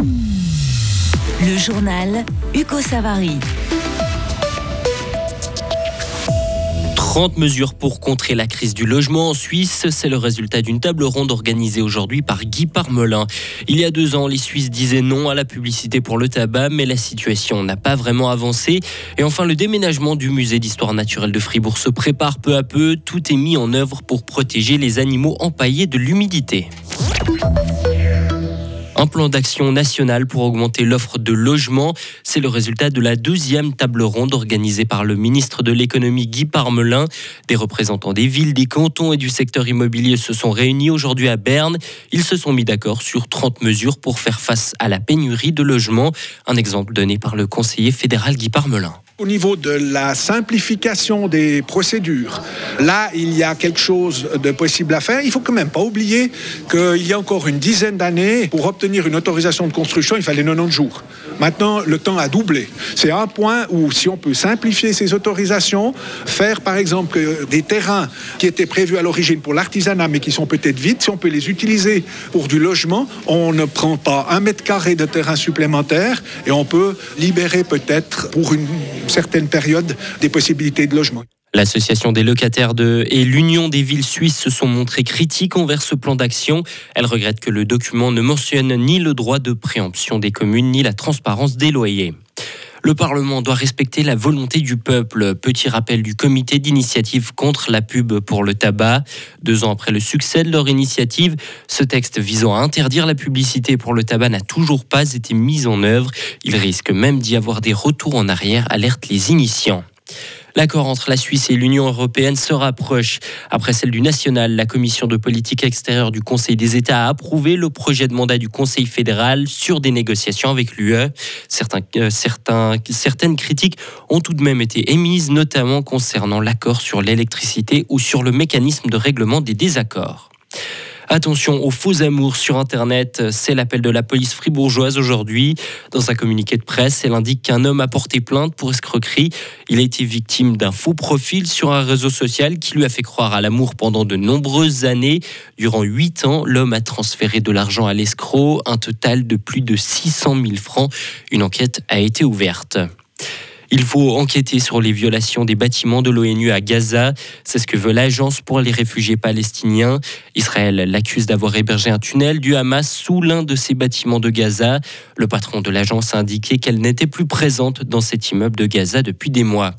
Le journal Hugo Savary. 30 mesures pour contrer la crise du logement en Suisse, c'est le résultat d'une table ronde organisée aujourd'hui par Guy Parmelin. Il y a deux ans, les Suisses disaient non à la publicité pour le tabac, mais la situation n'a pas vraiment avancé. Et enfin, le déménagement du musée d'histoire naturelle de Fribourg se prépare peu à peu. Tout est mis en œuvre pour protéger les animaux empaillés de l'humidité. Un plan d'action national pour augmenter l'offre de logements, c'est le résultat de la deuxième table ronde organisée par le ministre de l'économie Guy Parmelin. Des représentants des villes, des cantons et du secteur immobilier se sont réunis aujourd'hui à Berne. Ils se sont mis d'accord sur 30 mesures pour faire face à la pénurie de logements. Un exemple donné par le conseiller fédéral Guy Parmelin. Au niveau de la simplification des procédures, là, il y a quelque chose de possible à faire. Il faut quand même pas oublier qu'il y a encore une dizaine d'années, pour obtenir une autorisation de construction, il fallait 90 jours. Maintenant, le temps a doublé. C'est un point où, si on peut simplifier ces autorisations, faire par exemple des terrains qui étaient prévus à l'origine pour l'artisanat, mais qui sont peut-être vides, si on peut les utiliser pour du logement, on ne prend pas un mètre carré de terrain supplémentaire et on peut libérer peut-être pour une certaines périodes des possibilités de logement. L'association des locataires de et l'Union des villes suisses se sont montrées critiques envers ce plan d'action. Elles regrettent que le document ne mentionne ni le droit de préemption des communes ni la transparence des loyers. Le Parlement doit respecter la volonté du peuple. Petit rappel du comité d'initiative contre la pub pour le tabac. Deux ans après le succès de leur initiative, ce texte visant à interdire la publicité pour le tabac n'a toujours pas été mis en œuvre. Il risque même d'y avoir des retours en arrière, alerte les initiants. L'accord entre la Suisse et l'Union européenne se rapproche. Après celle du national, la commission de politique extérieure du Conseil des États a approuvé le projet de mandat du Conseil fédéral sur des négociations avec l'UE. Euh, certaines critiques ont tout de même été émises, notamment concernant l'accord sur l'électricité ou sur le mécanisme de règlement des désaccords. Attention aux faux amours sur Internet, c'est l'appel de la police fribourgeoise aujourd'hui. Dans un communiqué de presse, elle indique qu'un homme a porté plainte pour escroquerie. Il a été victime d'un faux profil sur un réseau social qui lui a fait croire à l'amour pendant de nombreuses années. Durant huit ans, l'homme a transféré de l'argent à l'escroc, un total de plus de 600 000 francs. Une enquête a été ouverte. Il faut enquêter sur les violations des bâtiments de l'ONU à Gaza. C'est ce que veut l'Agence pour les réfugiés palestiniens. Israël l'accuse d'avoir hébergé un tunnel du Hamas sous l'un de ses bâtiments de Gaza. Le patron de l'agence a indiqué qu'elle n'était plus présente dans cet immeuble de Gaza depuis des mois.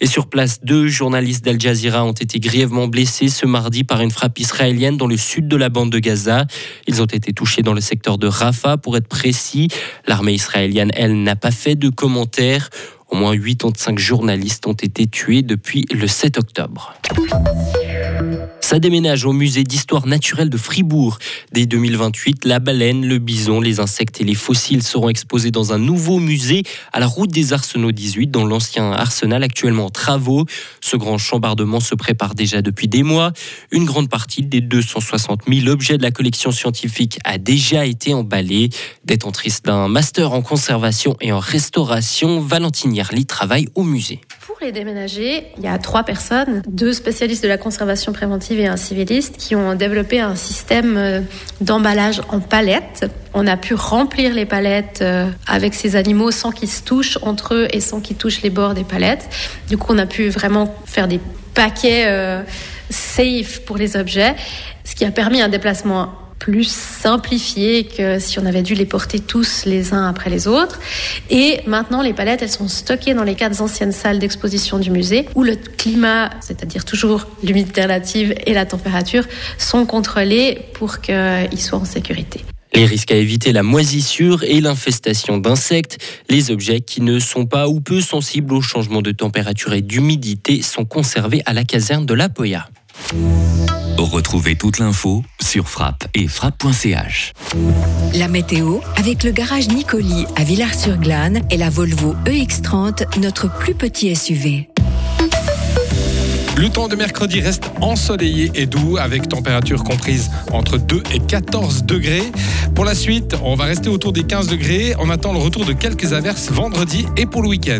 Et sur place, deux journalistes d'Al Jazeera ont été grièvement blessés ce mardi par une frappe israélienne dans le sud de la bande de Gaza. Ils ont été touchés dans le secteur de Rafah, pour être précis. L'armée israélienne, elle, n'a pas fait de commentaires. Au moins 85 journalistes ont été tués depuis le 7 octobre. Ça déménage au musée d'histoire naturelle de Fribourg. Dès 2028, la baleine, le bison, les insectes et les fossiles seront exposés dans un nouveau musée à la route des Arsenaux 18, dans l'ancien arsenal actuellement en travaux. Ce grand chambardement se prépare déjà depuis des mois. Une grande partie des 260 000 objets de la collection scientifique a déjà été emballée. Détentrice d'un master en conservation et en restauration, Valentine Yarly travaille au musée. Pour les déménager, il y a trois personnes, deux spécialistes de la conservation préventive et un civiliste, qui ont développé un système euh, d'emballage en palettes. On a pu remplir les palettes euh, avec ces animaux sans qu'ils se touchent entre eux et sans qu'ils touchent les bords des palettes. Du coup, on a pu vraiment faire des paquets euh, safe pour les objets, ce qui a permis un déplacement plus simplifié que si on avait dû les porter tous les uns après les autres. Et maintenant, les palettes, elles sont stockées dans les quatre anciennes salles d'exposition du musée où le climat, c'est-à-dire toujours l'humidité relative et la température, sont contrôlés pour qu'ils soient en sécurité. Les risques à éviter la moisissure et l'infestation d'insectes. Les objets qui ne sont pas ou peu sensibles au changement de température et d'humidité sont conservés à la caserne de la Poya. Retrouvez toute l'info sur frappe et frappe.ch. La météo avec le garage Nicoli à Villars-sur-Glane et la Volvo EX30, notre plus petit SUV. Le temps de mercredi reste ensoleillé et doux avec température comprise entre 2 et 14 degrés. Pour la suite, on va rester autour des 15 degrés. On attend le retour de quelques averses vendredi et pour le week-end.